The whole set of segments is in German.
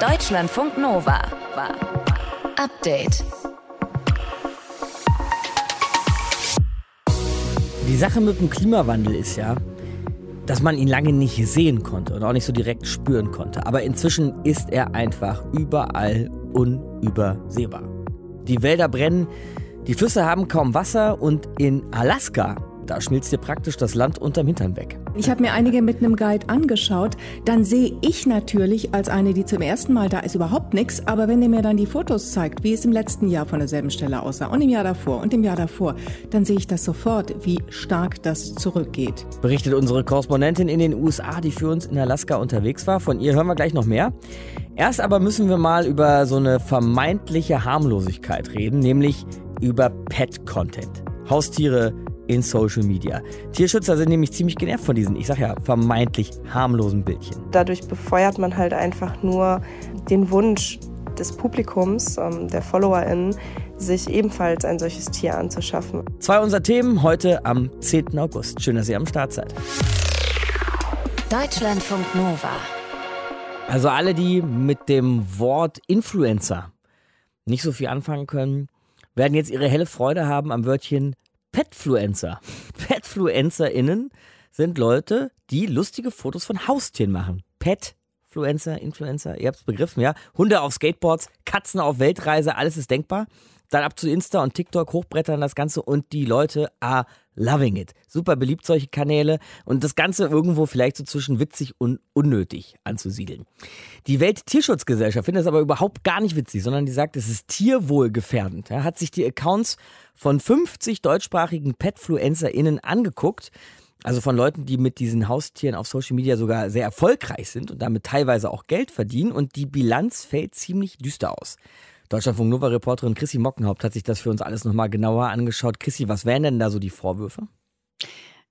Deutschlandfunk Nova. Update. Die Sache mit dem Klimawandel ist ja, dass man ihn lange nicht sehen konnte und auch nicht so direkt spüren konnte. Aber inzwischen ist er einfach überall unübersehbar. Die Wälder brennen, die Flüsse haben kaum Wasser und in Alaska da schmilzt dir praktisch das Land unterm Hintern weg. Ich habe mir einige mit einem Guide angeschaut. Dann sehe ich natürlich als eine, die zum ersten Mal da ist, überhaupt nichts. Aber wenn er mir dann die Fotos zeigt, wie es im letzten Jahr von derselben Stelle aussah und im Jahr davor und im Jahr davor, dann sehe ich das sofort, wie stark das zurückgeht. Berichtet unsere Korrespondentin in den USA, die für uns in Alaska unterwegs war. Von ihr hören wir gleich noch mehr. Erst aber müssen wir mal über so eine vermeintliche Harmlosigkeit reden, nämlich über Pet-Content. Haustiere, in Social Media. Tierschützer sind nämlich ziemlich genervt von diesen, ich sag ja, vermeintlich harmlosen Bildchen. Dadurch befeuert man halt einfach nur den Wunsch des Publikums, ähm, der FollowerInnen, sich ebenfalls ein solches Tier anzuschaffen. Zwei unserer Themen heute am 10. August. Schön, dass ihr am Start seid. Deutschlandfunk Nova. Also alle, die mit dem Wort Influencer nicht so viel anfangen können, werden jetzt ihre helle Freude haben am Wörtchen Petfluencer. PetfluencerInnen sind Leute, die lustige Fotos von Haustieren machen. Petfluencer, Influencer, ihr habt es begriffen, ja? Hunde auf Skateboards, Katzen auf Weltreise, alles ist denkbar. Dann ab zu Insta und TikTok, hochbrettern das Ganze und die Leute are loving it. Super beliebt solche Kanäle und das Ganze irgendwo vielleicht so zwischen witzig und unnötig anzusiedeln. Die Welttierschutzgesellschaft findet das aber überhaupt gar nicht witzig, sondern die sagt, es ist tierwohlgefährdend. Ja, hat sich die Accounts von 50 deutschsprachigen PetfluencerInnen angeguckt. Also von Leuten, die mit diesen Haustieren auf Social Media sogar sehr erfolgreich sind und damit teilweise auch Geld verdienen. Und die Bilanz fällt ziemlich düster aus. Deutschlandfunk Nova Reporterin Chrissy Mockenhaupt hat sich das für uns alles nochmal genauer angeschaut. Chrissy, was wären denn da so die Vorwürfe?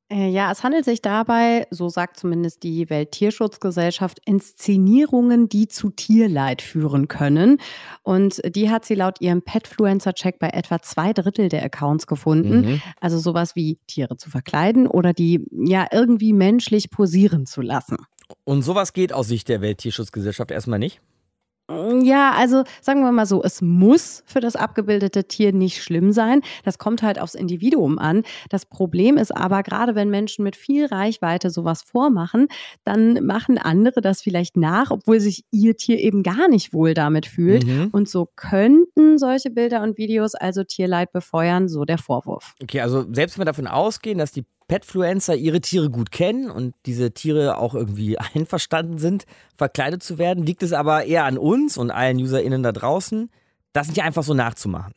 Äh, ja, es handelt sich dabei, so sagt zumindest die Welttierschutzgesellschaft, Inszenierungen, die zu Tierleid führen können. Und die hat sie laut ihrem Petfluencer-Check bei etwa zwei Drittel der Accounts gefunden. Mhm. Also sowas wie Tiere zu verkleiden oder die ja irgendwie menschlich posieren zu lassen. Und sowas geht aus Sicht der Welttierschutzgesellschaft erstmal nicht? Ja, also sagen wir mal so, es muss für das abgebildete Tier nicht schlimm sein. Das kommt halt aufs Individuum an. Das Problem ist aber, gerade wenn Menschen mit viel Reichweite sowas vormachen, dann machen andere das vielleicht nach, obwohl sich ihr Tier eben gar nicht wohl damit fühlt. Mhm. Und so könnten solche Bilder und Videos also Tierleid befeuern, so der Vorwurf. Okay, also selbst wenn wir davon ausgehen, dass die Petfluencer ihre Tiere gut kennen und diese Tiere auch irgendwie einverstanden sind, verkleidet zu werden, liegt es aber eher an uns und allen UserInnen da draußen, das nicht einfach so nachzumachen.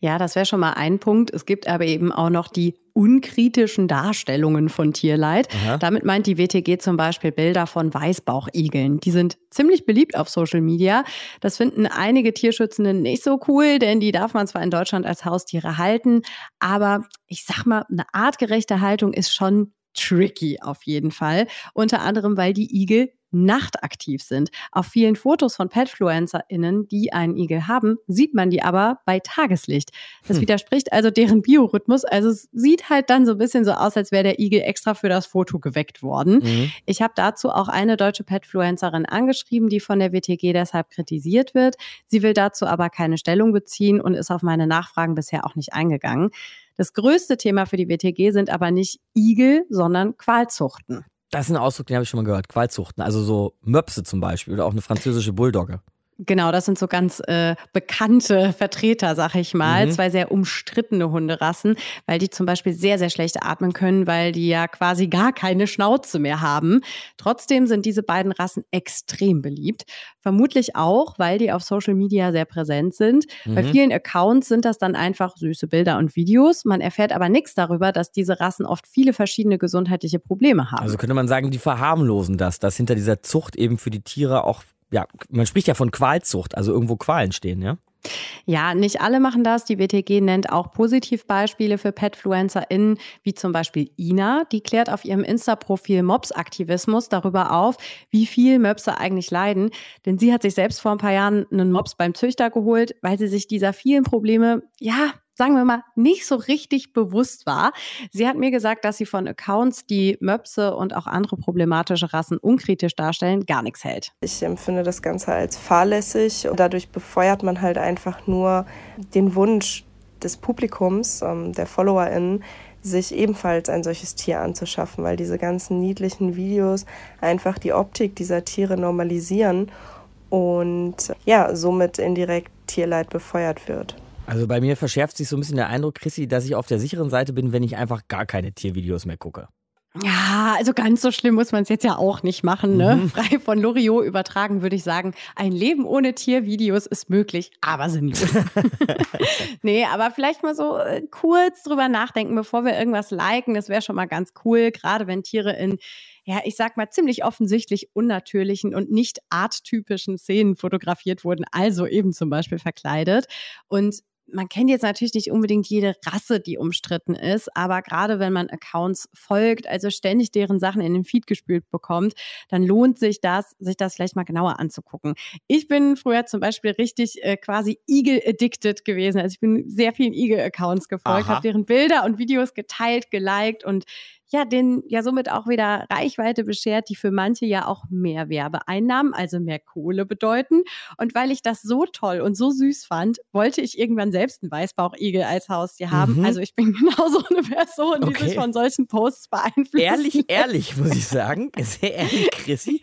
Ja, das wäre schon mal ein Punkt. Es gibt aber eben auch noch die unkritischen Darstellungen von Tierleid. Aha. Damit meint die WTG zum Beispiel Bilder von Weißbauchigeln. Die sind ziemlich beliebt auf Social Media. Das finden einige Tierschützende nicht so cool, denn die darf man zwar in Deutschland als Haustiere halten, aber ich sag mal, eine artgerechte Haltung ist schon tricky auf jeden Fall. Unter anderem, weil die Igel nachtaktiv sind. Auf vielen Fotos von PetfluencerInnen, die einen Igel haben, sieht man die aber bei Tageslicht. Das hm. widerspricht also deren Biorhythmus. Also es sieht halt dann so ein bisschen so aus, als wäre der Igel extra für das Foto geweckt worden. Mhm. Ich habe dazu auch eine deutsche Petfluencerin angeschrieben, die von der WTG deshalb kritisiert wird. Sie will dazu aber keine Stellung beziehen und ist auf meine Nachfragen bisher auch nicht eingegangen. Das größte Thema für die WTG sind aber nicht Igel, sondern Qualzuchten. Das ist ein Ausdruck, den habe ich schon mal gehört. Qualzuchten. Also so Möpse zum Beispiel oder auch eine französische Bulldogge. Genau, das sind so ganz äh, bekannte Vertreter, sag ich mal. Mhm. Zwei sehr umstrittene Hunderassen, weil die zum Beispiel sehr, sehr schlecht atmen können, weil die ja quasi gar keine Schnauze mehr haben. Trotzdem sind diese beiden Rassen extrem beliebt. Vermutlich auch, weil die auf Social Media sehr präsent sind. Mhm. Bei vielen Accounts sind das dann einfach süße Bilder und Videos. Man erfährt aber nichts darüber, dass diese Rassen oft viele verschiedene gesundheitliche Probleme haben. Also könnte man sagen, die verharmlosen das, dass hinter dieser Zucht eben für die Tiere auch ja, man spricht ja von Qualzucht, also irgendwo Qualen stehen, ja? Ja, nicht alle machen das. Die WTG nennt auch Positivbeispiele für PetfluencerInnen, wie zum Beispiel Ina. Die klärt auf ihrem Insta-Profil Mops-Aktivismus darüber auf, wie viel Möpse eigentlich leiden. Denn sie hat sich selbst vor ein paar Jahren einen Mops beim Züchter geholt, weil sie sich dieser vielen Probleme, ja, sagen wir mal, nicht so richtig bewusst war. Sie hat mir gesagt, dass sie von Accounts, die Möpse und auch andere problematische Rassen unkritisch darstellen, gar nichts hält. Ich empfinde das Ganze als fahrlässig und dadurch befeuert man halt einfach nur den Wunsch des Publikums, ähm, der FollowerInnen, sich ebenfalls ein solches Tier anzuschaffen, weil diese ganzen niedlichen Videos einfach die Optik dieser Tiere normalisieren und ja, somit indirekt Tierleid befeuert wird. Also bei mir verschärft sich so ein bisschen der Eindruck, Chrissy, dass ich auf der sicheren Seite bin, wenn ich einfach gar keine Tiervideos mehr gucke. Ja, also ganz so schlimm muss man es jetzt ja auch nicht machen. Ne? Mhm. Frei von Loriot übertragen würde ich sagen, ein Leben ohne Tiervideos ist möglich, aber sinnlos. nee, aber vielleicht mal so äh, kurz drüber nachdenken, bevor wir irgendwas liken. Das wäre schon mal ganz cool, gerade wenn Tiere in ja, ich sag mal, ziemlich offensichtlich unnatürlichen und nicht arttypischen Szenen fotografiert wurden, also eben zum Beispiel verkleidet. Und man kennt jetzt natürlich nicht unbedingt jede Rasse, die umstritten ist, aber gerade wenn man Accounts folgt, also ständig deren Sachen in den Feed gespült bekommt, dann lohnt sich das, sich das vielleicht mal genauer anzugucken. Ich bin früher zum Beispiel richtig äh, quasi Eagle-addicted gewesen. Also ich bin sehr vielen Eagle-Accounts gefolgt, habe deren Bilder und Videos geteilt, geliked und ja, den ja somit auch wieder Reichweite beschert, die für manche ja auch mehr Werbeeinnahmen, also mehr Kohle bedeuten. Und weil ich das so toll und so süß fand, wollte ich irgendwann selbst einen Weißbauchigel als Haustier haben. Mhm. Also ich bin genau so eine Person, die okay. sich von solchen Posts beeinflusst. Ehrlich, ehrlich, muss ich sagen. Sehr ehrlich, Chrissy.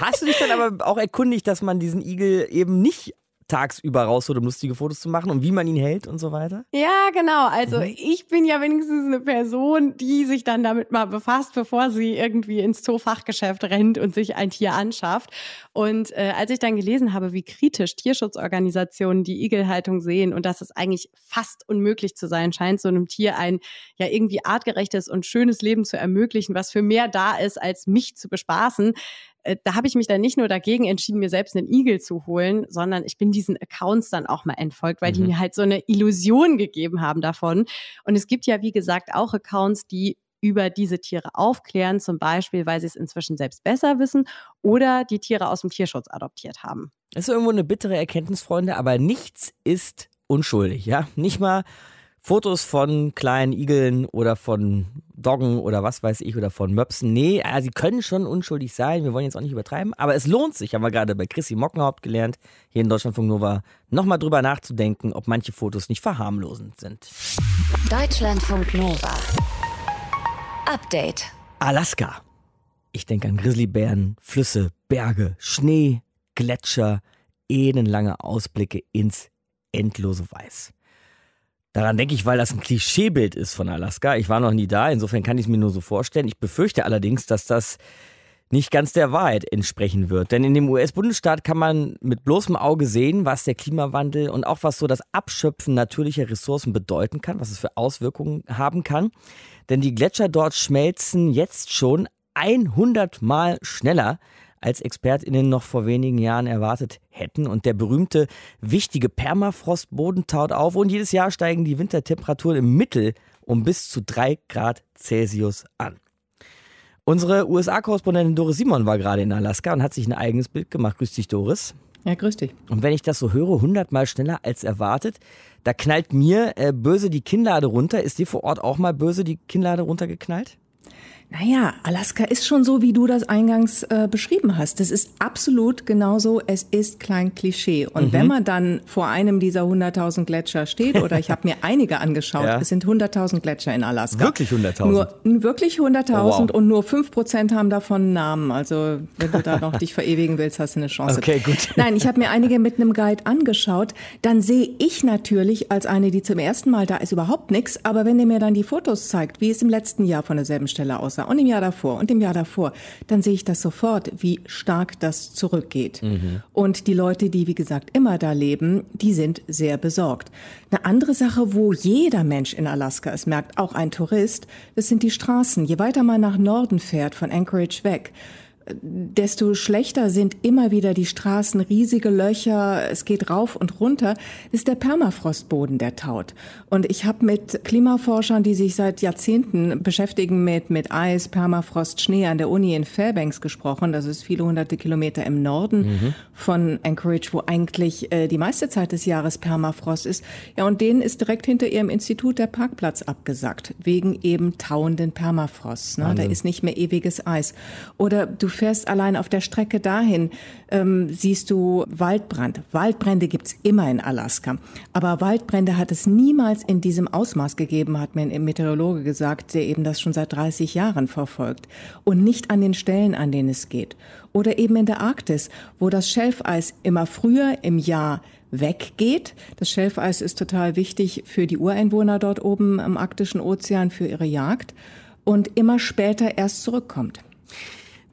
Hast du dich dann aber auch erkundigt, dass man diesen Igel eben nicht tagsüber rausholt, um lustige Fotos zu machen und wie man ihn hält und so weiter? Ja, genau. Also mhm. ich bin ja wenigstens eine Person, die sich dann damit mal befasst, bevor sie irgendwie ins Zoofachgeschäft rennt und sich ein Tier anschafft. Und äh, als ich dann gelesen habe, wie kritisch Tierschutzorganisationen die Igelhaltung sehen und dass es eigentlich fast unmöglich zu sein scheint, so einem Tier ein ja irgendwie artgerechtes und schönes Leben zu ermöglichen, was für mehr da ist, als mich zu bespaßen, äh, da habe ich mich dann nicht nur dagegen entschieden, mir selbst einen Igel zu holen, sondern ich bin diesen Accounts dann auch mal entfolgt, weil mhm. die mir halt so eine Illusion gegeben haben davon. Und es gibt ja, wie gesagt, auch Accounts, die über diese Tiere aufklären, zum Beispiel, weil sie es inzwischen selbst besser wissen oder die Tiere aus dem Tierschutz adoptiert haben. Das ist irgendwo eine bittere Erkenntnis, Freunde, aber nichts ist unschuldig, ja? Nicht mal Fotos von kleinen Igeln oder von Doggen oder was weiß ich oder von Möpsen. Nee, also sie können schon unschuldig sein. Wir wollen jetzt auch nicht übertreiben. Aber es lohnt sich, haben wir gerade bei Chrissy Mockenhaupt gelernt, hier in Deutschlandfunk Nova, nochmal drüber nachzudenken, ob manche Fotos nicht verharmlosend sind. Deutschlandfunk Nova. Update. Alaska. Ich denke an Grizzlybären, Flüsse, Berge, Schnee, Gletscher, ellenlange Ausblicke ins endlose Weiß. Daran denke ich, weil das ein Klischeebild ist von Alaska. Ich war noch nie da, insofern kann ich es mir nur so vorstellen. Ich befürchte allerdings, dass das nicht ganz der Wahrheit entsprechen wird. Denn in dem US-Bundesstaat kann man mit bloßem Auge sehen, was der Klimawandel und auch was so das Abschöpfen natürlicher Ressourcen bedeuten kann, was es für Auswirkungen haben kann. Denn die Gletscher dort schmelzen jetzt schon 100 Mal schneller als ExpertInnen noch vor wenigen Jahren erwartet hätten. Und der berühmte, wichtige Permafrostboden taut auf und jedes Jahr steigen die Wintertemperaturen im Mittel um bis zu drei Grad Celsius an. Unsere USA-Korrespondentin Doris Simon war gerade in Alaska und hat sich ein eigenes Bild gemacht. Grüß dich, Doris. Ja, grüß dich. Und wenn ich das so höre, 100 Mal schneller als erwartet, da knallt mir äh, böse die Kinnlade runter. Ist dir vor Ort auch mal böse die Kinnlade runtergeknallt? Naja, Alaska ist schon so, wie du das eingangs äh, beschrieben hast. Das ist absolut genauso. Es ist klein Klischee. Und mhm. wenn man dann vor einem dieser 100.000 Gletscher steht, oder ich habe mir einige angeschaut, ja. es sind 100.000 Gletscher in Alaska. Wirklich 100.000? Nur wirklich 100.000 oh, wow. und nur 5% haben davon Namen. Also wenn du da noch dich verewigen willst, hast du eine Chance. Okay, gut. Nein, ich habe mir einige mit einem Guide angeschaut. Dann sehe ich natürlich als eine, die zum ersten Mal da ist, überhaupt nichts. Aber wenn der mir dann die Fotos zeigt, wie es im letzten Jahr von derselben Stelle aussah, aussah und im Jahr davor und im Jahr davor, dann sehe ich das sofort, wie stark das zurückgeht. Mhm. Und die Leute, die wie gesagt immer da leben, die sind sehr besorgt. Eine andere Sache, wo jeder Mensch in Alaska es merkt, auch ein Tourist, das sind die Straßen. Je weiter man nach Norden fährt, von Anchorage weg, desto schlechter sind immer wieder die Straßen, riesige Löcher, es geht rauf und runter, ist der Permafrostboden, der taut. Und ich habe mit Klimaforschern, die sich seit Jahrzehnten beschäftigen mit, mit Eis, Permafrost, Schnee an der Uni in Fairbanks gesprochen. Das ist viele hunderte Kilometer im Norden mhm. von Anchorage, wo eigentlich äh, die meiste Zeit des Jahres Permafrost ist. Ja, und denen ist direkt hinter ihrem Institut der Parkplatz abgesackt, wegen eben tauenden Permafrost. Ne? Da ist nicht mehr ewiges Eis. Oder du fährst allein auf der Strecke dahin, ähm, siehst du Waldbrand. Waldbrände gibt's immer in Alaska. Aber Waldbrände hat es niemals in diesem Ausmaß gegeben, hat mir ein Meteorologe gesagt, der eben das schon seit 30 Jahren verfolgt. Und nicht an den Stellen, an denen es geht. Oder eben in der Arktis, wo das Schelfeis immer früher im Jahr weggeht. Das Schelfeis ist total wichtig für die Ureinwohner dort oben im arktischen Ozean, für ihre Jagd und immer später erst zurückkommt.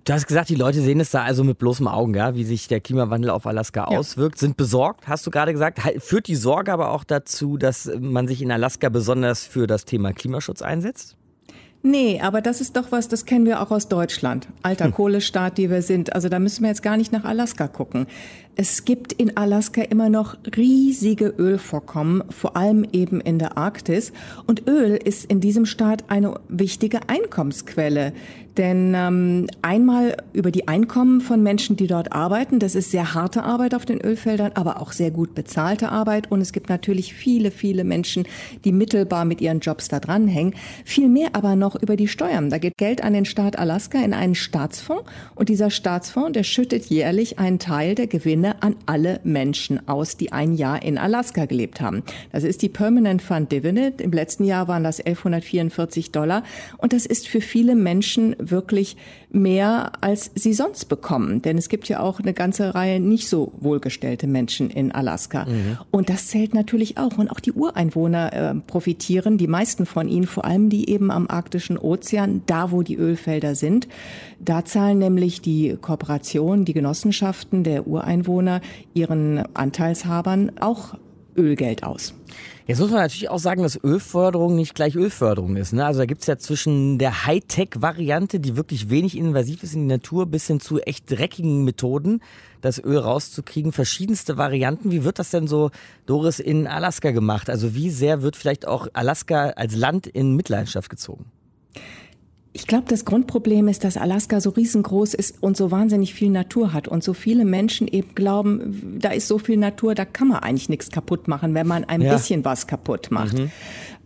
Du hast gesagt, die Leute sehen es da also mit bloßem Augen, ja, wie sich der Klimawandel auf Alaska ja. auswirkt, sind besorgt, hast du gerade gesagt. Führt die Sorge aber auch dazu, dass man sich in Alaska besonders für das Thema Klimaschutz einsetzt? Nee, aber das ist doch was, das kennen wir auch aus Deutschland. Alter hm. Kohlestaat, die wir sind. Also da müssen wir jetzt gar nicht nach Alaska gucken. Es gibt in Alaska immer noch riesige Ölvorkommen, vor allem eben in der Arktis. Und Öl ist in diesem Staat eine wichtige Einkommensquelle. Denn ähm, einmal über die Einkommen von Menschen, die dort arbeiten, das ist sehr harte Arbeit auf den Ölfeldern, aber auch sehr gut bezahlte Arbeit. Und es gibt natürlich viele, viele Menschen, die mittelbar mit ihren Jobs da dranhängen. Viel mehr aber noch über die Steuern. Da geht Geld an den Staat Alaska in einen Staatsfonds. Und dieser Staatsfonds, der schüttet jährlich einen Teil der Gewinne Gewinne an alle Menschen aus, die ein Jahr in Alaska gelebt haben. Das ist die Permanent Fund Dividend. Im letzten Jahr waren das 1144 Dollar. Und das ist für viele Menschen wirklich mehr, als sie sonst bekommen. Denn es gibt ja auch eine ganze Reihe nicht so wohlgestellte Menschen in Alaska. Mhm. Und das zählt natürlich auch. Und auch die Ureinwohner äh, profitieren, die meisten von ihnen, vor allem die eben am arktischen Ozean, da wo die Ölfelder sind. Da zahlen nämlich die Kooperationen, die Genossenschaften der Ureinwohner Anwohner ihren Anteilshabern auch Ölgeld aus. Jetzt muss man natürlich auch sagen, dass Ölförderung nicht gleich Ölförderung ist. Ne? Also da gibt es ja zwischen der Hightech-Variante, die wirklich wenig invasiv ist in die Natur, bis hin zu echt dreckigen Methoden, das Öl rauszukriegen, verschiedenste Varianten. Wie wird das denn so, Doris, in Alaska gemacht? Also wie sehr wird vielleicht auch Alaska als Land in Mitleidenschaft gezogen? Ich glaube, das Grundproblem ist, dass Alaska so riesengroß ist und so wahnsinnig viel Natur hat und so viele Menschen eben glauben, da ist so viel Natur, da kann man eigentlich nichts kaputt machen, wenn man ein ja. bisschen was kaputt macht. Mhm.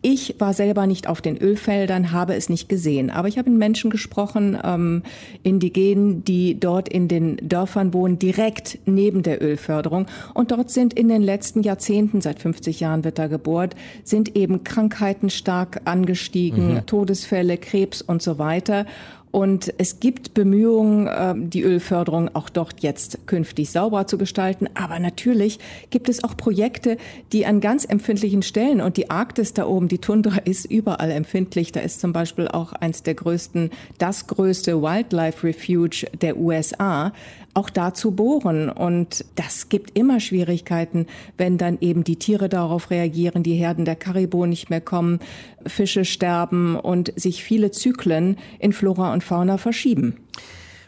Ich war selber nicht auf den Ölfeldern, habe es nicht gesehen. Aber ich habe mit Menschen gesprochen, ähm, Indigenen, die dort in den Dörfern wohnen, direkt neben der Ölförderung. Und dort sind in den letzten Jahrzehnten, seit 50 Jahren wird da gebohrt, sind eben Krankheiten stark angestiegen, mhm. Todesfälle, Krebs und so weiter. Und es gibt Bemühungen, ähm, die Ölförderung auch dort jetzt künftig sauber zu gestalten. Aber natürlich gibt es auch Projekte, die an ganz empfindlichen Stellen und die Arktis da oben, die Tundra ist überall empfindlich. Da ist zum Beispiel auch eins der größten, das größte Wildlife Refuge der USA auch da zu bohren. Und das gibt immer Schwierigkeiten, wenn dann eben die Tiere darauf reagieren, die Herden der Karibo nicht mehr kommen, Fische sterben und sich viele Zyklen in Flora und Fauna verschieben.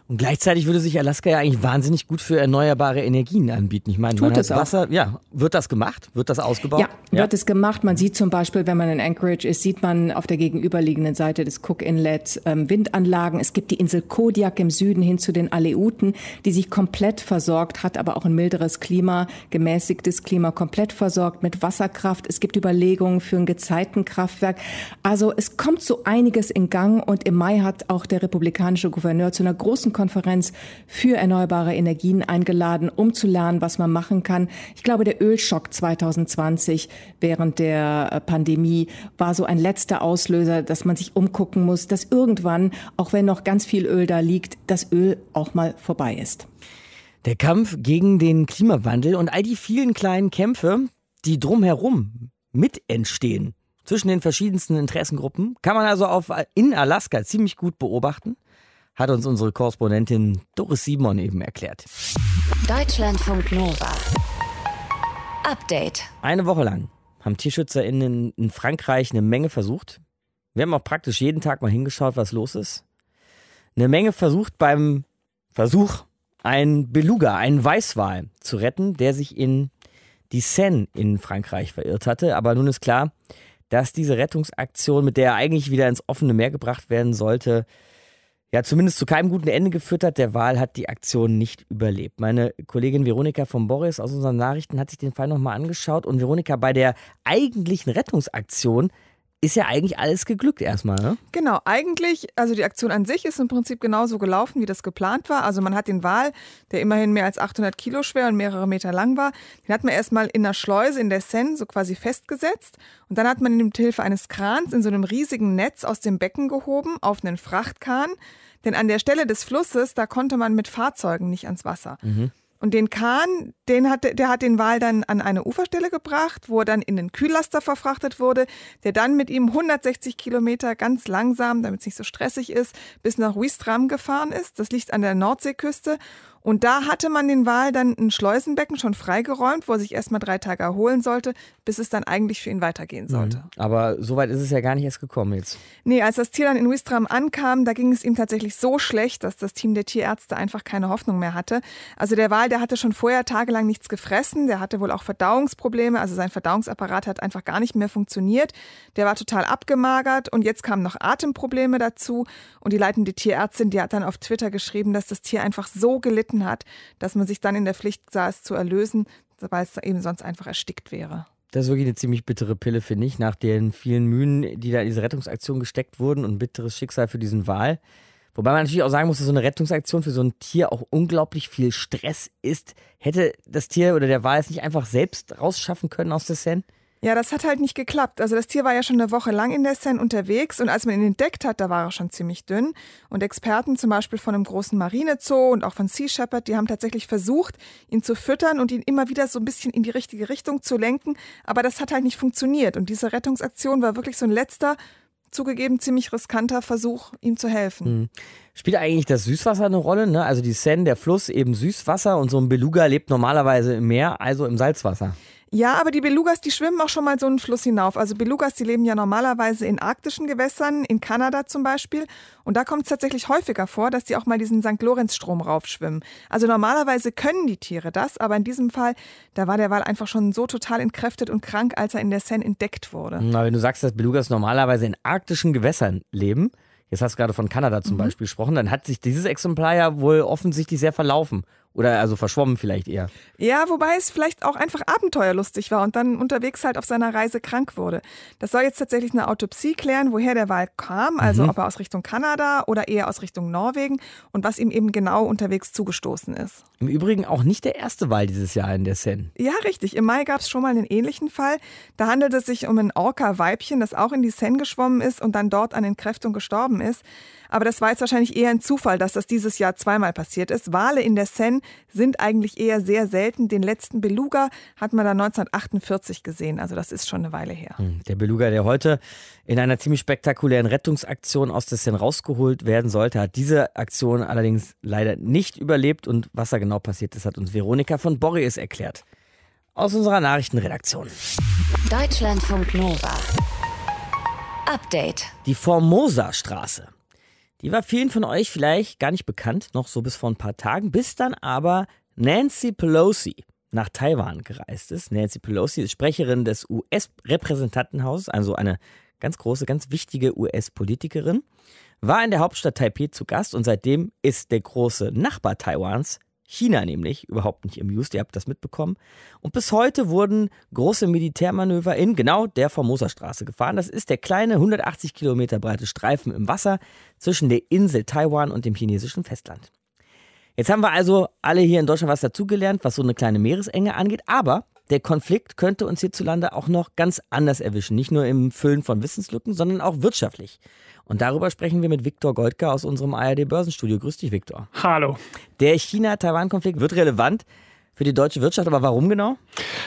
Und gleichzeitig würde sich Alaska ja eigentlich wahnsinnig gut für erneuerbare Energien anbieten. Ich meine, Tut man hat Wasser, auch. ja, wird das gemacht? Wird das ausgebaut? Ja, ja, wird es gemacht. Man sieht zum Beispiel, wenn man in Anchorage ist, sieht man auf der gegenüberliegenden Seite des Cook Inlets ähm, Windanlagen. Es gibt die Insel Kodiak im Süden hin zu den Aleuten, die sich komplett versorgt hat, aber auch ein milderes Klima, gemäßigtes Klima, komplett versorgt mit Wasserkraft. Es gibt Überlegungen für ein Gezeitenkraftwerk. Also es kommt so einiges in Gang und im Mai hat auch der republikanische Gouverneur zu einer großen Konferenz für erneuerbare Energien eingeladen, um zu lernen, was man machen kann. Ich glaube, der Ölschock 2020 während der äh, Pandemie war so ein letzter Auslöser, dass man sich umgucken muss, dass irgendwann, auch wenn noch ganz viel Öl da liegt, das Öl auch mal vorbei ist. Der Kampf gegen den Klimawandel und all die vielen kleinen Kämpfe, die drumherum mit entstehen zwischen den verschiedensten Interessengruppen, kann man also auf, in Alaska ziemlich gut beobachten hat uns unsere Korrespondentin Doris Simon eben erklärt. Deutschlandfunk Nova. Update. Eine Woche lang haben TierschützerInnen in Frankreich eine Menge versucht. Wir haben auch praktisch jeden Tag mal hingeschaut, was los ist. Eine Menge versucht beim Versuch, einen Beluga, einen Weißwal zu retten, der sich in die Seine in Frankreich verirrt hatte. Aber nun ist klar, dass diese Rettungsaktion, mit der er eigentlich wieder ins offene Meer gebracht werden sollte, ja zumindest zu keinem guten Ende geführt hat. Der Wal hat die Aktion nicht überlebt. Meine Kollegin Veronika von Boris aus unseren Nachrichten hat sich den Fall nochmal angeschaut und Veronika, bei der eigentlichen Rettungsaktion ist ja eigentlich alles geglückt erstmal, ne? Genau, eigentlich, also die Aktion an sich ist im Prinzip genauso gelaufen, wie das geplant war. Also man hat den Wal, der immerhin mehr als 800 Kilo schwer und mehrere Meter lang war, den hat man erstmal in einer Schleuse in der Seine so quasi festgesetzt und dann hat man ihn mit Hilfe eines Krans in so einem riesigen Netz aus dem Becken gehoben auf einen Frachtkahn. Denn an der Stelle des Flusses, da konnte man mit Fahrzeugen nicht ans Wasser. Mhm. Und den Kahn, den hat, der hat den Wal dann an eine Uferstelle gebracht, wo er dann in den Kühllaster verfrachtet wurde, der dann mit ihm 160 Kilometer ganz langsam, damit es nicht so stressig ist, bis nach Ouistreham gefahren ist. Das liegt an der Nordseeküste. Und da hatte man den Wal dann ein Schleusenbecken schon freigeräumt, wo er sich erstmal drei Tage erholen sollte, bis es dann eigentlich für ihn weitergehen mhm. sollte. Mhm. Aber so weit ist es ja gar nicht erst gekommen jetzt. Nee, als das Tier dann in Ouistreham ankam, da ging es ihm tatsächlich so schlecht, dass das Team der Tierärzte einfach keine Hoffnung mehr hatte. Also der Wal, der hatte schon vorher tagelang nichts gefressen, der hatte wohl auch Verdauungsprobleme, also sein Verdauungsapparat hat einfach gar nicht mehr funktioniert. Der war total abgemagert und jetzt kamen noch Atemprobleme dazu. Und die leitende Tierärztin, die hat dann auf Twitter geschrieben, dass das Tier einfach so gelitten gelitten hat, dass man sich dann in der Pflicht sah, es zu erlösen, weil es eben sonst einfach erstickt wäre. Das ist wirklich eine ziemlich bittere Pille, finde ich, nach den vielen Mühen, die da in diese Rettungsaktion gesteckt wurden und bitteres Schicksal für diesen Wal. Wobei man natürlich auch sagen muss, dass so eine Rettungsaktion für so ein Tier auch unglaublich viel Stress ist. Hätte das Tier oder der Wal es nicht einfach selbst rausschaffen können aus der Seine? Ja, das hat halt nicht geklappt. Also das Tier war ja schon eine Woche lang in der Seine unterwegs und als man ihn entdeckt hat, da war er schon ziemlich dünn. Und Experten zum Beispiel von einem großen Marinezoo und auch von Sea Shepherd, die haben tatsächlich versucht, ihn zu füttern und ihn immer wieder so ein bisschen in die richtige Richtung zu lenken. Aber das hat halt nicht funktioniert. Und diese Rettungsaktion war wirklich so ein letzter, zugegeben ziemlich riskanter Versuch, ihm zu helfen. Mhm. Spielt eigentlich das Süßwasser eine Rolle? Ne? Also die Seine, der Fluss, eben Süßwasser und so ein Beluga lebt normalerweise im Meer, also im Salzwasser. Ja, aber die Belugas, die schwimmen auch schon mal so einen Fluss hinauf. Also Belugas, die leben ja normalerweise in arktischen Gewässern, in Kanada zum Beispiel. Und da kommt es tatsächlich häufiger vor, dass die auch mal diesen St. Lorenz-Strom raufschwimmen. Also normalerweise können die Tiere das, aber in diesem Fall, da war der Wal einfach schon so total entkräftet und krank, als er in der Seine entdeckt wurde. Na, wenn du sagst, dass Belugas normalerweise in arktischen Gewässern leben, jetzt hast du gerade von Kanada zum mhm. Beispiel gesprochen, dann hat sich dieses Exemplar ja wohl offensichtlich sehr verlaufen oder also verschwommen vielleicht eher. Ja, wobei es vielleicht auch einfach abenteuerlustig war und dann unterwegs halt auf seiner Reise krank wurde. Das soll jetzt tatsächlich eine Autopsie klären, woher der Wal kam, also mhm. ob er aus Richtung Kanada oder eher aus Richtung Norwegen und was ihm eben genau unterwegs zugestoßen ist. Im Übrigen auch nicht der erste Wal dieses Jahr in der Seine. Ja, richtig. Im Mai gab es schon mal einen ähnlichen Fall. Da handelt es sich um ein Orca-Weibchen, das auch in die Seine geschwommen ist und dann dort an Entkräftung gestorben ist. Aber das war jetzt wahrscheinlich eher ein Zufall, dass das dieses Jahr zweimal passiert ist. Wale in der Seine sind eigentlich eher sehr selten. Den letzten Beluga hat man da 1948 gesehen. Also das ist schon eine Weile her. Hm, der Beluga, der heute in einer ziemlich spektakulären Rettungsaktion aus der Seine rausgeholt werden sollte, hat diese Aktion allerdings leider nicht überlebt. Und was da genau passiert ist, hat uns Veronika von Borries erklärt. Aus unserer Nachrichtenredaktion. Deutschlandfunk Nova. Update. Die Formosa-Straße die war vielen von euch vielleicht gar nicht bekannt, noch so bis vor ein paar Tagen, bis dann aber Nancy Pelosi nach Taiwan gereist ist. Nancy Pelosi ist Sprecherin des US-Repräsentantenhauses, also eine ganz große, ganz wichtige US-Politikerin, war in der Hauptstadt Taipei zu Gast und seitdem ist der große Nachbar Taiwans China nämlich überhaupt nicht amused, ihr habt das mitbekommen. Und bis heute wurden große Militärmanöver in genau der Formosa-Straße gefahren. Das ist der kleine 180 Kilometer breite Streifen im Wasser zwischen der Insel Taiwan und dem chinesischen Festland. Jetzt haben wir also alle hier in Deutschland was dazugelernt, was so eine kleine Meeresenge angeht, aber der Konflikt könnte uns hierzulande auch noch ganz anders erwischen. Nicht nur im Füllen von Wissenslücken, sondern auch wirtschaftlich. Und darüber sprechen wir mit Viktor Goldka aus unserem ARD-Börsenstudio. Grüß dich, Viktor. Hallo. Der China-Taiwan-Konflikt wird relevant für die deutsche Wirtschaft, aber warum genau?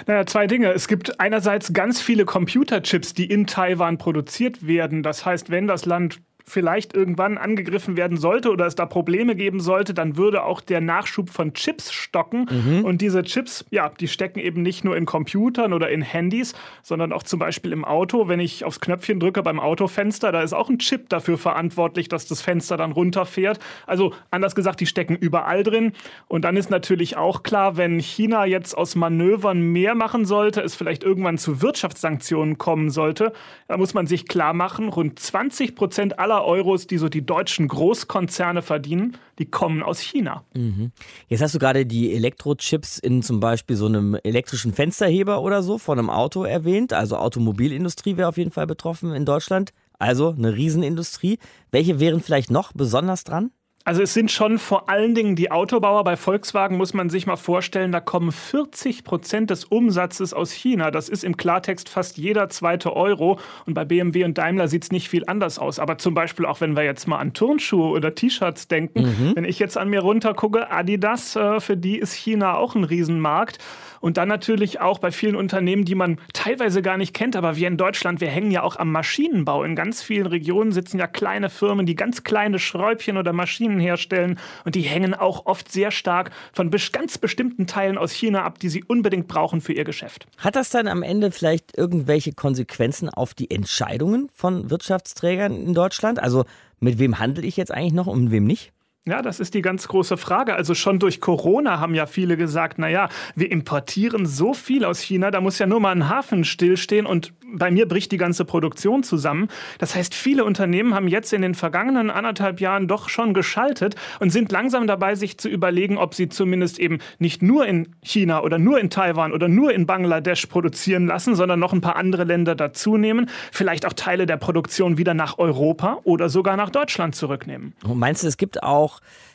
Naja, zwei Dinge. Es gibt einerseits ganz viele Computerchips, die in Taiwan produziert werden. Das heißt, wenn das Land vielleicht irgendwann angegriffen werden sollte oder es da Probleme geben sollte, dann würde auch der Nachschub von Chips stocken. Mhm. Und diese Chips, ja, die stecken eben nicht nur in Computern oder in Handys, sondern auch zum Beispiel im Auto. Wenn ich aufs Knöpfchen drücke beim Autofenster, da ist auch ein Chip dafür verantwortlich, dass das Fenster dann runterfährt. Also anders gesagt, die stecken überall drin. Und dann ist natürlich auch klar, wenn China jetzt aus Manövern mehr machen sollte, es vielleicht irgendwann zu Wirtschaftssanktionen kommen sollte, da muss man sich klar machen, rund 20 Prozent aller aller Euros, die so die deutschen Großkonzerne verdienen, die kommen aus China. Mhm. Jetzt hast du gerade die Elektrochips in zum Beispiel so einem elektrischen Fensterheber oder so von einem Auto erwähnt. Also Automobilindustrie wäre auf jeden Fall betroffen in Deutschland. Also eine Riesenindustrie. Welche wären vielleicht noch besonders dran? Also es sind schon vor allen Dingen die Autobauer. Bei Volkswagen muss man sich mal vorstellen, da kommen 40 Prozent des Umsatzes aus China. Das ist im Klartext fast jeder zweite Euro. Und bei BMW und Daimler sieht es nicht viel anders aus. Aber zum Beispiel auch, wenn wir jetzt mal an Turnschuhe oder T-Shirts denken, mhm. wenn ich jetzt an mir runtergucke, Adidas, äh, für die ist China auch ein Riesenmarkt. Und dann natürlich auch bei vielen Unternehmen, die man teilweise gar nicht kennt, aber wir in Deutschland, wir hängen ja auch am Maschinenbau. In ganz vielen Regionen sitzen ja kleine Firmen, die ganz kleine Schräubchen oder Maschinen herstellen und die hängen auch oft sehr stark von ganz bestimmten Teilen aus China ab, die sie unbedingt brauchen für ihr Geschäft. Hat das dann am Ende vielleicht irgendwelche Konsequenzen auf die Entscheidungen von Wirtschaftsträgern in Deutschland? Also mit wem handle ich jetzt eigentlich noch und mit wem nicht? Ja, das ist die ganz große Frage. Also schon durch Corona haben ja viele gesagt, na ja, wir importieren so viel aus China, da muss ja nur mal ein Hafen stillstehen und bei mir bricht die ganze Produktion zusammen. Das heißt, viele Unternehmen haben jetzt in den vergangenen anderthalb Jahren doch schon geschaltet und sind langsam dabei, sich zu überlegen, ob sie zumindest eben nicht nur in China oder nur in Taiwan oder nur in Bangladesch produzieren lassen, sondern noch ein paar andere Länder dazu nehmen, vielleicht auch Teile der Produktion wieder nach Europa oder sogar nach Deutschland zurücknehmen. Und meinst du, es gibt auch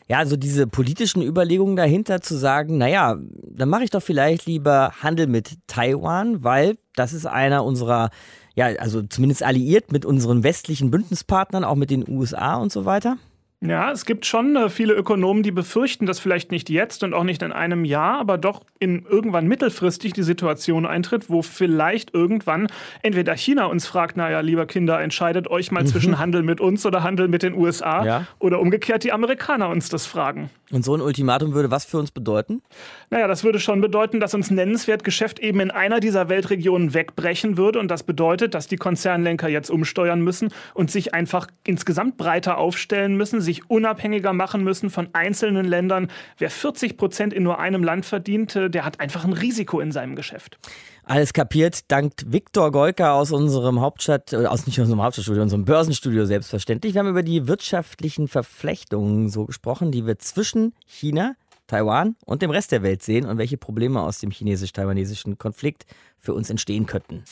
ja, so diese politischen Überlegungen dahinter zu sagen, naja, dann mache ich doch vielleicht lieber Handel mit Taiwan, weil das ist einer unserer, ja, also zumindest alliiert mit unseren westlichen Bündnispartnern, auch mit den USA und so weiter? Ja, es gibt schon äh, viele Ökonomen, die befürchten, dass vielleicht nicht jetzt und auch nicht in einem Jahr, aber doch in irgendwann mittelfristig die Situation eintritt, wo vielleicht irgendwann entweder China uns fragt, naja, lieber Kinder, entscheidet euch mal mhm. zwischen Handel mit uns oder Handel mit den USA ja. oder umgekehrt die Amerikaner uns das fragen. Und so ein Ultimatum würde was für uns bedeuten? Naja, das würde schon bedeuten, dass uns nennenswert Geschäft eben in einer dieser Weltregionen wegbrechen würde und das bedeutet, dass die Konzernlenker jetzt umsteuern müssen und sich einfach insgesamt breiter aufstellen müssen, sich unabhängiger machen müssen von einzelnen Ländern. Wer 40 Prozent in nur einem Land verdient, äh, der hat einfach ein Risiko in seinem Geschäft. Alles kapiert, dankt Viktor Golka aus unserem Hauptstadt, äh, aus nicht unserem Hauptstadtstudio, unserem Börsenstudio selbstverständlich. Wir haben über die wirtschaftlichen Verflechtungen so gesprochen, die wir zwischen China, Taiwan und dem Rest der Welt sehen und welche Probleme aus dem chinesisch-taiwanesischen Konflikt für uns entstehen könnten.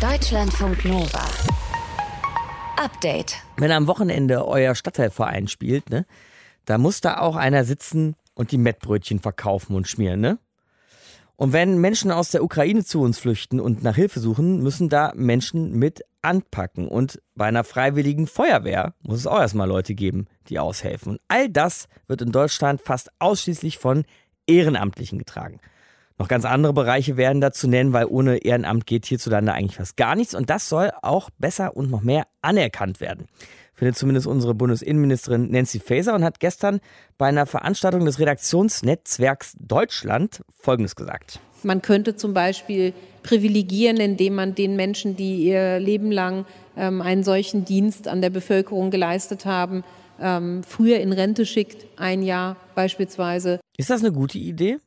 Deutschlandfunk Nova. Update. Wenn am Wochenende euer Stadtteilverein spielt, ne, da muss da auch einer sitzen und die Mettbrötchen verkaufen und schmieren, ne? Und wenn Menschen aus der Ukraine zu uns flüchten und nach Hilfe suchen, müssen da Menschen mit anpacken. Und bei einer freiwilligen Feuerwehr muss es auch erstmal Leute geben, die aushelfen. Und all das wird in Deutschland fast ausschließlich von Ehrenamtlichen getragen. Noch ganz andere Bereiche werden dazu nennen, weil ohne Ehrenamt geht hierzulande eigentlich fast gar nichts. Und das soll auch besser und noch mehr anerkannt werden. Findet zumindest unsere Bundesinnenministerin Nancy Faeser und hat gestern bei einer Veranstaltung des Redaktionsnetzwerks Deutschland Folgendes gesagt. Man könnte zum Beispiel privilegieren, indem man den Menschen, die ihr Leben lang ähm, einen solchen Dienst an der Bevölkerung geleistet haben, ähm, früher in Rente schickt, ein Jahr beispielsweise. Ist das eine gute Idee?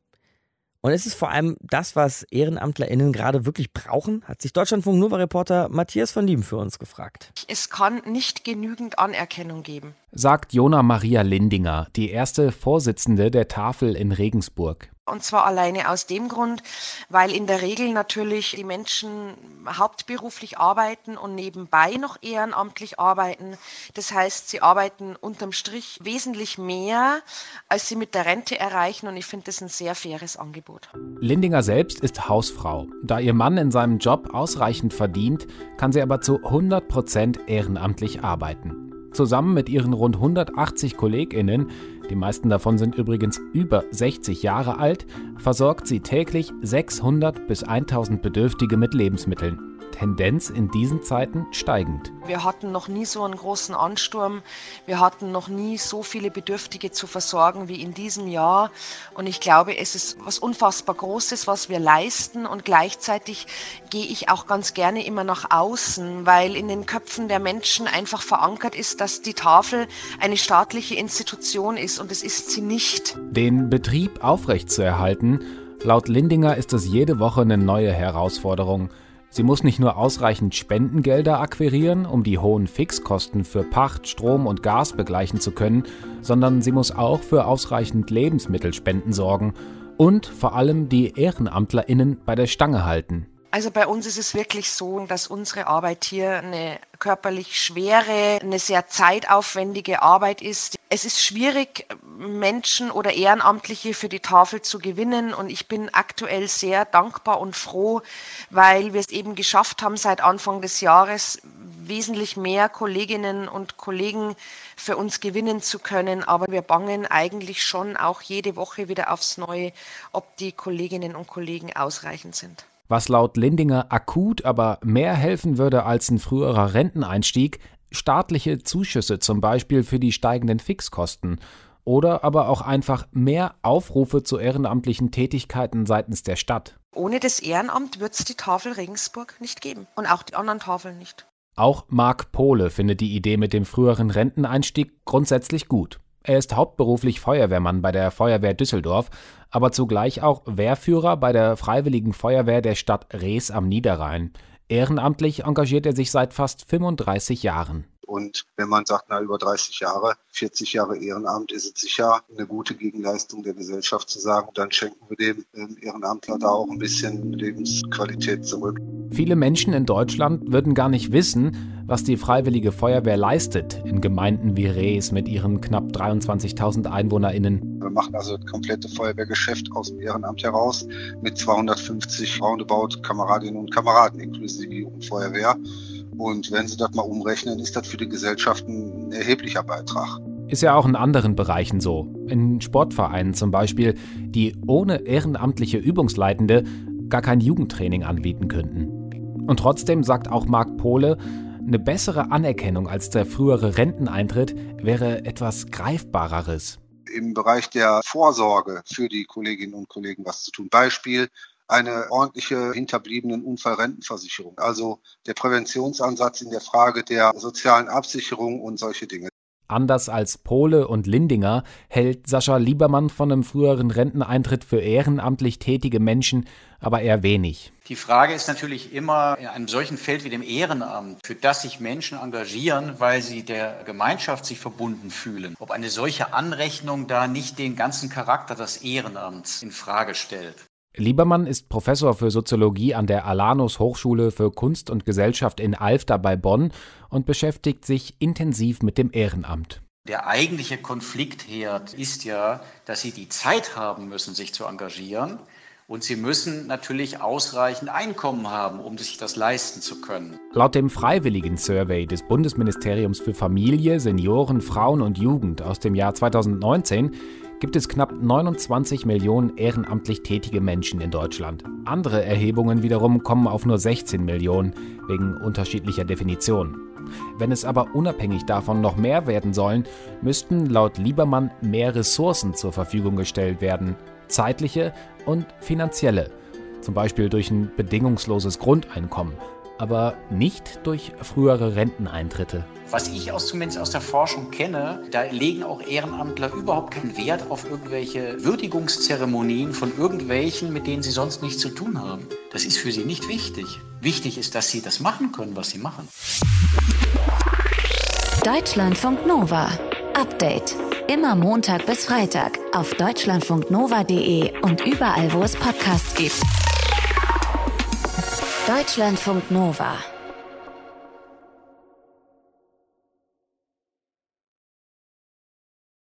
Und es ist vor allem das, was EhrenamtlerInnen gerade wirklich brauchen, hat sich Deutschlandfunk Nova-Reporter Matthias von Lieben für uns gefragt. Es kann nicht genügend Anerkennung geben. Sagt Jona Maria Lindinger, die erste Vorsitzende der Tafel in Regensburg. Und zwar alleine aus dem Grund, weil in der Regel natürlich die Menschen hauptberuflich arbeiten und nebenbei noch ehrenamtlich arbeiten. Das heißt, sie arbeiten unterm Strich wesentlich mehr, als sie mit der Rente erreichen. Und ich finde das ein sehr faires Angebot. Lindinger selbst ist Hausfrau. Da ihr Mann in seinem Job ausreichend verdient, kann sie aber zu 100 Prozent ehrenamtlich arbeiten. Zusammen mit ihren rund 180 KollegInnen, die meisten davon sind übrigens über 60 Jahre alt, versorgt sie täglich 600 bis 1000 Bedürftige mit Lebensmitteln. Tendenz in diesen Zeiten steigend. Wir hatten noch nie so einen großen Ansturm. Wir hatten noch nie so viele Bedürftige zu versorgen wie in diesem Jahr. Und ich glaube, es ist was unfassbar Großes, was wir leisten. Und gleichzeitig gehe ich auch ganz gerne immer nach außen, weil in den Köpfen der Menschen einfach verankert ist, dass die Tafel eine staatliche Institution ist. Und es ist sie nicht. Den Betrieb aufrechtzuerhalten, laut Lindinger ist es jede Woche eine neue Herausforderung. Sie muss nicht nur ausreichend Spendengelder akquirieren, um die hohen Fixkosten für Pacht, Strom und Gas begleichen zu können, sondern sie muss auch für ausreichend Lebensmittelspenden sorgen und vor allem die Ehrenamtlerinnen bei der Stange halten. Also bei uns ist es wirklich so, dass unsere Arbeit hier eine körperlich schwere, eine sehr zeitaufwendige Arbeit ist. Es ist schwierig, Menschen oder Ehrenamtliche für die Tafel zu gewinnen und ich bin aktuell sehr dankbar und froh, weil wir es eben geschafft haben, seit Anfang des Jahres wesentlich mehr Kolleginnen und Kollegen für uns gewinnen zu können. Aber wir bangen eigentlich schon auch jede Woche wieder aufs Neue, ob die Kolleginnen und Kollegen ausreichend sind. Was laut Lindinger akut aber mehr helfen würde als ein früherer Renteneinstieg, staatliche Zuschüsse zum Beispiel für die steigenden Fixkosten oder aber auch einfach mehr Aufrufe zu ehrenamtlichen Tätigkeiten seitens der Stadt. Ohne das Ehrenamt wird es die Tafel Regensburg nicht geben und auch die anderen Tafeln nicht. Auch Marc Pohle findet die Idee mit dem früheren Renteneinstieg grundsätzlich gut. Er ist hauptberuflich Feuerwehrmann bei der Feuerwehr Düsseldorf, aber zugleich auch Wehrführer bei der Freiwilligen Feuerwehr der Stadt Rees am Niederrhein. Ehrenamtlich engagiert er sich seit fast 35 Jahren. Und wenn man sagt, na, über 30 Jahre, 40 Jahre Ehrenamt, ist es sicher eine gute Gegenleistung der Gesellschaft zu sagen, dann schenken wir dem ähm, Ehrenamtler da auch ein bisschen Lebensqualität zurück. Viele Menschen in Deutschland würden gar nicht wissen, was die Freiwillige Feuerwehr leistet in Gemeinden wie Rees mit ihren knapp 23.000 EinwohnerInnen. Wir machen also das komplette Feuerwehrgeschäft aus dem Ehrenamt heraus mit 250 roundabout Kameradinnen und Kameraden inklusive Jugendfeuerwehr. Und wenn Sie das mal umrechnen, ist das für die Gesellschaft ein erheblicher Beitrag. Ist ja auch in anderen Bereichen so. In Sportvereinen zum Beispiel, die ohne ehrenamtliche Übungsleitende gar kein Jugendtraining anbieten könnten. Und trotzdem sagt auch Marc Pohle, eine bessere Anerkennung als der frühere Renteneintritt wäre etwas Greifbareres. Im Bereich der Vorsorge für die Kolleginnen und Kollegen was zu tun. Beispiel, eine ordentliche hinterbliebenen Unfallrentenversicherung. Also der Präventionsansatz in der Frage der sozialen Absicherung und solche Dinge. Anders als Pole und Lindinger hält Sascha Liebermann von einem früheren Renteneintritt für ehrenamtlich tätige Menschen aber eher wenig. Die Frage ist natürlich immer in einem solchen Feld wie dem Ehrenamt, für das sich Menschen engagieren, weil sie der Gemeinschaft sich verbunden fühlen, ob eine solche Anrechnung da nicht den ganzen Charakter des Ehrenamts in Frage stellt. Liebermann ist Professor für Soziologie an der Alanus Hochschule für Kunst und Gesellschaft in Alfter bei Bonn und beschäftigt sich intensiv mit dem Ehrenamt. Der eigentliche Konfliktherd ist ja, dass sie die Zeit haben müssen, sich zu engagieren. Und sie müssen natürlich ausreichend Einkommen haben, um sich das leisten zu können. Laut dem Freiwilligen Survey des Bundesministeriums für Familie, Senioren, Frauen und Jugend aus dem Jahr 2019 gibt es knapp 29 Millionen ehrenamtlich tätige Menschen in Deutschland. Andere Erhebungen wiederum kommen auf nur 16 Millionen, wegen unterschiedlicher Definitionen. Wenn es aber unabhängig davon noch mehr werden sollen, müssten laut Liebermann mehr Ressourcen zur Verfügung gestellt werden, zeitliche und finanzielle, zum Beispiel durch ein bedingungsloses Grundeinkommen aber nicht durch frühere Renteneintritte. Was ich aus, zumindest aus der Forschung kenne, da legen auch Ehrenamtler überhaupt keinen Wert auf irgendwelche Würdigungszeremonien von irgendwelchen, mit denen sie sonst nichts zu tun haben. Das ist für sie nicht wichtig. Wichtig ist, dass sie das machen können, was sie machen. Deutschlandfunk Nova. Update. Immer Montag bis Freitag auf deutschlandfunknova.de und überall, wo es Podcasts gibt. Deutschlandfunk Nova